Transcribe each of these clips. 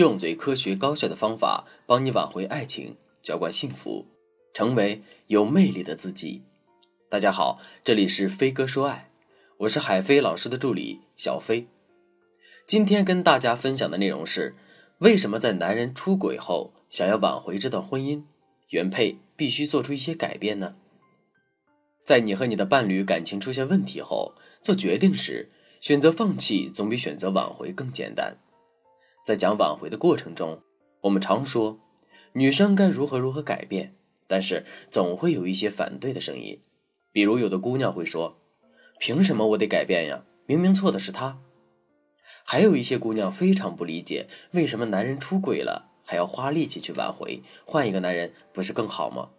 用最科学高效的方法帮你挽回爱情，浇灌幸福，成为有魅力的自己。大家好，这里是飞哥说爱，我是海飞老师的助理小飞。今天跟大家分享的内容是：为什么在男人出轨后，想要挽回这段婚姻，原配必须做出一些改变呢？在你和你的伴侣感情出现问题后，做决定时。选择放弃总比选择挽回更简单。在讲挽回的过程中，我们常说女生该如何如何改变，但是总会有一些反对的声音。比如有的姑娘会说：“凭什么我得改变呀？明明错的是他。”还有一些姑娘非常不理解，为什么男人出轨了还要花力气去挽回，换一个男人不是更好吗？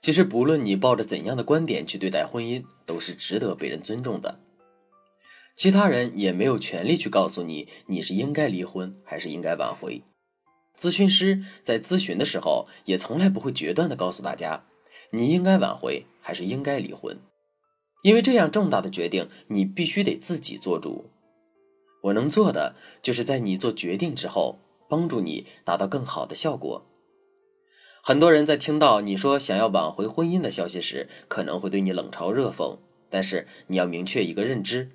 其实不论你抱着怎样的观点去对待婚姻，都是值得被人尊重的。其他人也没有权利去告诉你，你是应该离婚还是应该挽回。咨询师在咨询的时候，也从来不会决断的告诉大家，你应该挽回还是应该离婚，因为这样重大的决定，你必须得自己做主。我能做的，就是在你做决定之后，帮助你达到更好的效果。很多人在听到你说想要挽回婚姻的消息时，可能会对你冷嘲热讽，但是你要明确一个认知。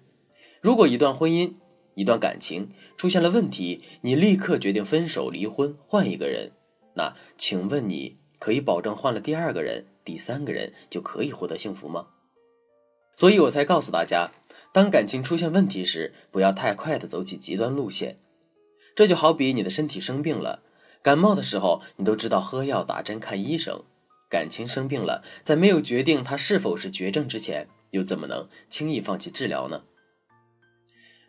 如果一段婚姻、一段感情出现了问题，你立刻决定分手、离婚，换一个人，那请问你可以保证换了第二个人、第三个人就可以获得幸福吗？所以我才告诉大家，当感情出现问题时，不要太快的走起极端路线。这就好比你的身体生病了，感冒的时候你都知道喝药、打针、看医生，感情生病了，在没有决定它是否是绝症之前，又怎么能轻易放弃治疗呢？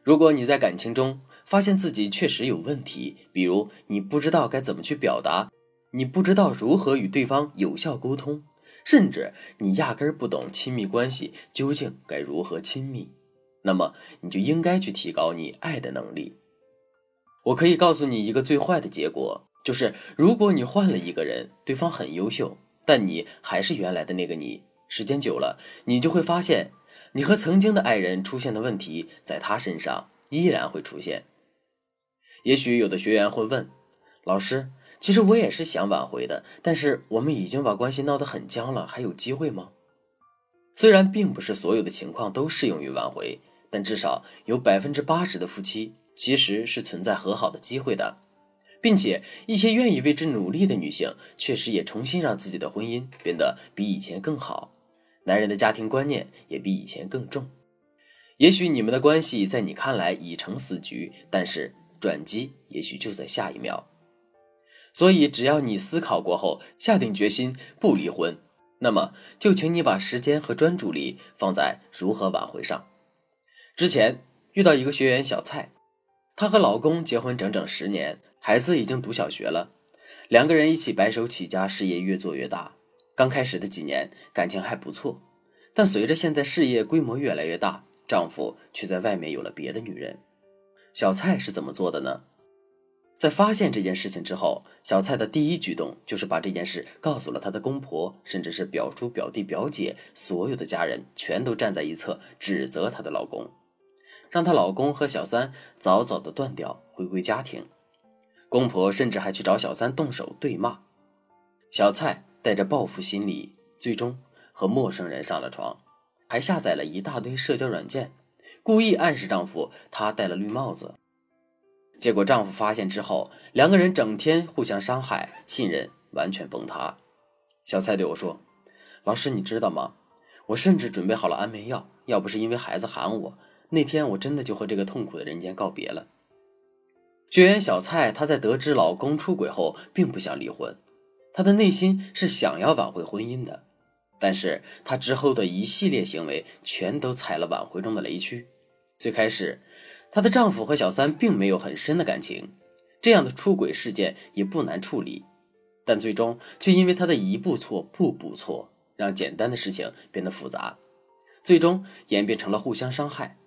如果你在感情中发现自己确实有问题，比如你不知道该怎么去表达，你不知道如何与对方有效沟通，甚至你压根儿不懂亲密关系究竟该如何亲密，那么你就应该去提高你爱的能力。我可以告诉你一个最坏的结果，就是如果你换了一个人，对方很优秀，但你还是原来的那个你，时间久了，你就会发现。你和曾经的爱人出现的问题，在他身上依然会出现。也许有的学员会问老师：“其实我也是想挽回的，但是我们已经把关系闹得很僵了，还有机会吗？”虽然并不是所有的情况都适用于挽回，但至少有百分之八十的夫妻其实是存在和好的机会的，并且一些愿意为之努力的女性，确实也重新让自己的婚姻变得比以前更好。男人的家庭观念也比以前更重，也许你们的关系在你看来已成死局，但是转机也许就在下一秒。所以，只要你思考过后下定决心不离婚，那么就请你把时间和专注力放在如何挽回上。之前遇到一个学员小蔡，她和老公结婚整整十年，孩子已经读小学了，两个人一起白手起家，事业越做越大。刚开始的几年感情还不错，但随着现在事业规模越来越大，丈夫却在外面有了别的女人。小蔡是怎么做的呢？在发现这件事情之后，小蔡的第一举动就是把这件事告诉了她的公婆，甚至是表叔、表弟、表姐，所有的家人全都站在一侧指责她的老公，让她老公和小三早早的断掉，回归家庭。公婆甚至还去找小三动手对骂小蔡。带着报复心理，最终和陌生人上了床，还下载了一大堆社交软件，故意暗示丈夫她戴了绿帽子。结果丈夫发现之后，两个人整天互相伤害，信任完全崩塌。小蔡对我说：“老师，你知道吗？我甚至准备好了安眠药，要不是因为孩子喊我，那天我真的就和这个痛苦的人间告别了。”学员小蔡，她在得知老公出轨后，并不想离婚。她的内心是想要挽回婚姻的，但是她之后的一系列行为全都踩了挽回中的雷区。最开始，她的丈夫和小三并没有很深的感情，这样的出轨事件也不难处理，但最终却因为她的一步错步步错，让简单的事情变得复杂，最终演变成了互相伤害。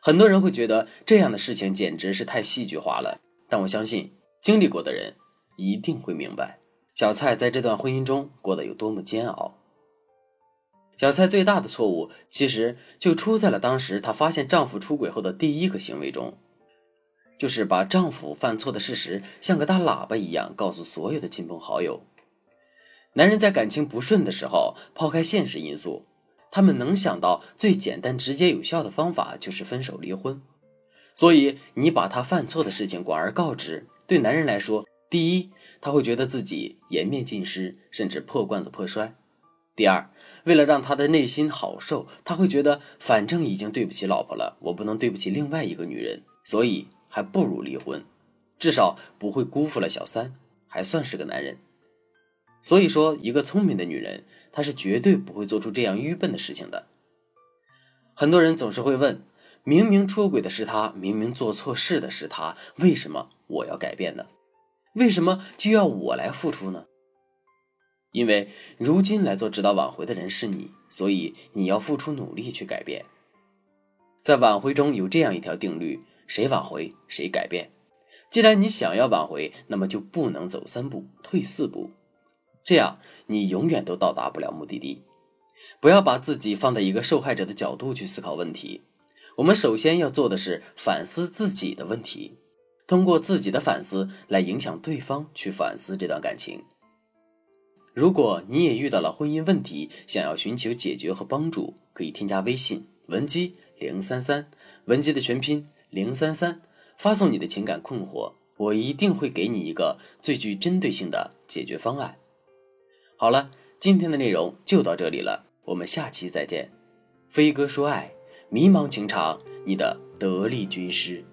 很多人会觉得这样的事情简直是太戏剧化了，但我相信经历过的人。一定会明白，小蔡在这段婚姻中过得有多么煎熬。小蔡最大的错误，其实就出在了当时她发现丈夫出轨后的第一个行为中，就是把丈夫犯错的事实像个大喇叭一样告诉所有的亲朋好友。男人在感情不顺的时候，抛开现实因素，他们能想到最简单、直接、有效的方法就是分手离婚。所以，你把他犯错的事情广而告之，对男人来说，第一，他会觉得自己颜面尽失，甚至破罐子破摔；第二，为了让他的内心好受，他会觉得反正已经对不起老婆了，我不能对不起另外一个女人，所以还不如离婚，至少不会辜负了小三，还算是个男人。所以说，一个聪明的女人，她是绝对不会做出这样愚笨的事情的。很多人总是会问。明明出轨的是他，明明做错事的是他，为什么我要改变呢？为什么就要我来付出呢？因为如今来做指导挽回的人是你，所以你要付出努力去改变。在挽回中有这样一条定律：谁挽回谁改变。既然你想要挽回，那么就不能走三步退四步，这样你永远都到达不了目的地。不要把自己放在一个受害者的角度去思考问题。我们首先要做的是反思自己的问题，通过自己的反思来影响对方去反思这段感情。如果你也遇到了婚姻问题，想要寻求解决和帮助，可以添加微信文姬零三三，文姬的全拼零三三，发送你的情感困惑，我一定会给你一个最具针对性的解决方案。好了，今天的内容就到这里了，我们下期再见。飞哥说爱。迷茫情场，你的得力军师。